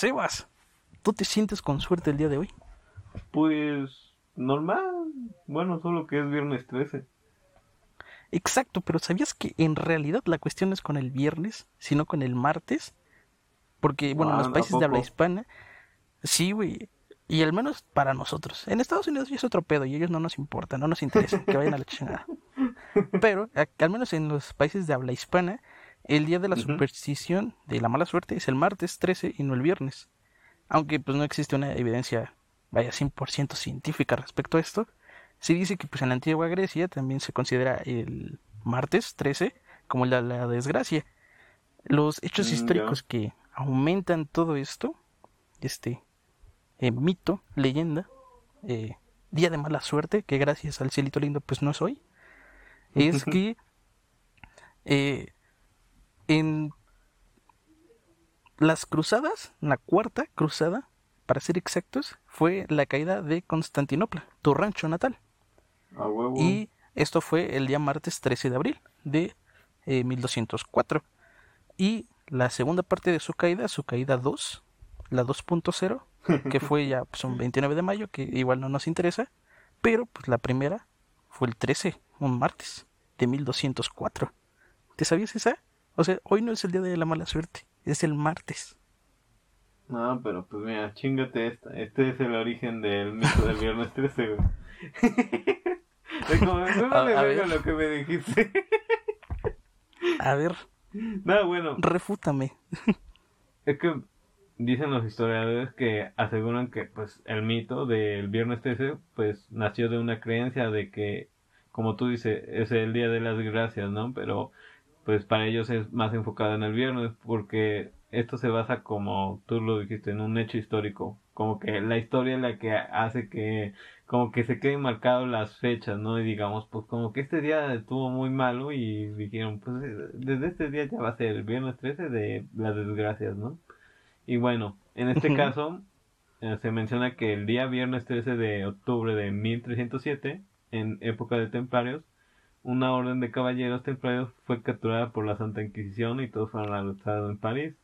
Sebas, ¿tú te sientes con suerte el día de hoy? Pues normal. Bueno, solo que es viernes 13. Exacto, pero ¿sabías que en realidad la cuestión no es con el viernes, sino con el martes? Porque, bueno, en Ah, los ¿a países de habla hispana, sí, güey. Y al menos para nosotros. En Estados Unidos ya es otro pedo y ellos no nos importa, no nos interesa, que vayan a la chingada. Pero, a- al menos en los países de habla hispana, el día de la superstición de la mala suerte es el martes 13 y no el viernes. Aunque pues no existe una evidencia, vaya, 100% científica respecto a esto. Se dice que pues en la antigua Grecia también se considera el martes 13 como la, la desgracia. Los hechos Mm, históricos que aumentan todo esto, este eh, mito, leyenda, eh, día de mala suerte, que gracias al cielito lindo pues no es hoy, es que eh, en las cruzadas, la cuarta cruzada, para ser exactos, fue la caída de Constantinopla, tu rancho natal. Huevo. Y esto fue el día martes 13 de abril de eh, 1204. Y la segunda parte de su caída, su caída 2, la 2.0, que fue ya pues, un 29 de mayo, que igual no nos interesa, pero pues la primera fue el 13, un martes de 1204. ¿Te sabías esa? O sea, hoy no es el día de la mala suerte, es el martes. No, pero pues mira, chingate esta. Este es el origen del mito del viernes 13, güey. Como, no A- me a ver. lo que me dijiste. A ver, no, bueno, refútame. es que dicen los historiadores que aseguran que pues el mito del viernes 13 pues nació de una creencia de que, como tú dices, es el día de las gracias, ¿no? Pero pues para ellos es más enfocado en el viernes porque esto se basa como tú lo dijiste en un hecho histórico. Como que la historia es la que hace que como que se queden marcadas las fechas no y digamos pues como que este día estuvo muy malo y dijeron pues eh, desde este día ya va a ser el viernes 13 de las desgracias no y bueno en este caso eh, se menciona que el día viernes 13 de octubre de 1307 en época de templarios una orden de caballeros templarios fue capturada por la Santa Inquisición y todos fueron arrestados en París.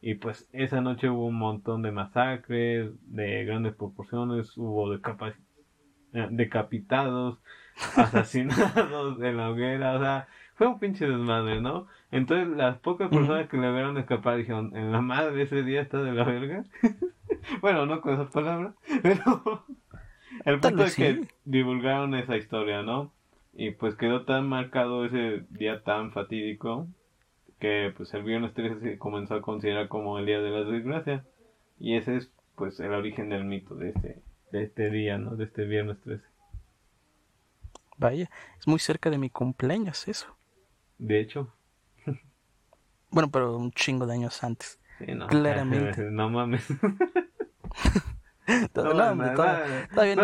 Y pues esa noche hubo un montón de masacres de grandes proporciones, hubo eh, decapitados, asesinados en la hoguera, o sea, fue un pinche desmadre, ¿no? Entonces las pocas personas que le vieron escapar dijeron, en la madre ese día está de la verga. bueno, no con esas palabras, pero el punto es que divulgaron esa historia, ¿no? Y pues quedó tan marcado ese día tan fatídico que pues el viernes 13 se comenzó a considerar como el día de las desgracias. Y ese es pues el origen del mito de este, de este día, ¿no? De este viernes 13. Vaya, es muy cerca de mi cumpleaños eso. De hecho, Bueno, pero un chingo de años antes. sí, no, Claramente. no mames. No, No, hombre, nada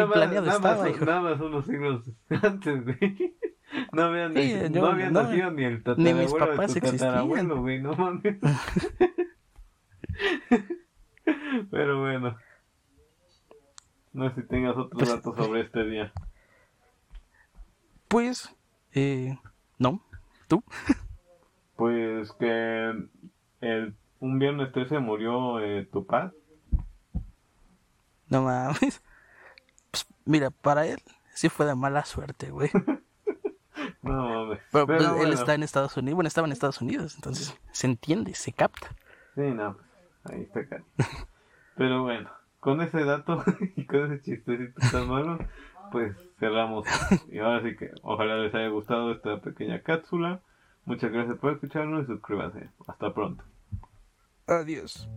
más- planeado nada estaba, hijo. nada más unos siglos antes, güey. No habían, Sí, ni- yo- no había no, nacido ni el ni mis tatarabuelo papás de tu tatarabuelo, güey, no mames. Pero bueno. No sé si tengas otros Pues- datos sobre este día. Pues, eh, no, tú. Pues que el, un viernes 13 murió eh, Tupac. No mames. Pues, mira, para él sí fue de mala suerte, güey. No mames. Pero, Pero pues, él está en Estados Unidos. Bueno, estaba en Estados Unidos, entonces se entiende, se capta. Sí, no, pues, ahí está caro. Pero bueno, con ese dato y con ese chistecito tan malo, pues cerramos. Y ahora sí que ojalá les haya gustado esta pequeña cápsula. Muchas gracias por escucharnos y suscríbanse. Hasta pronto. Adiós.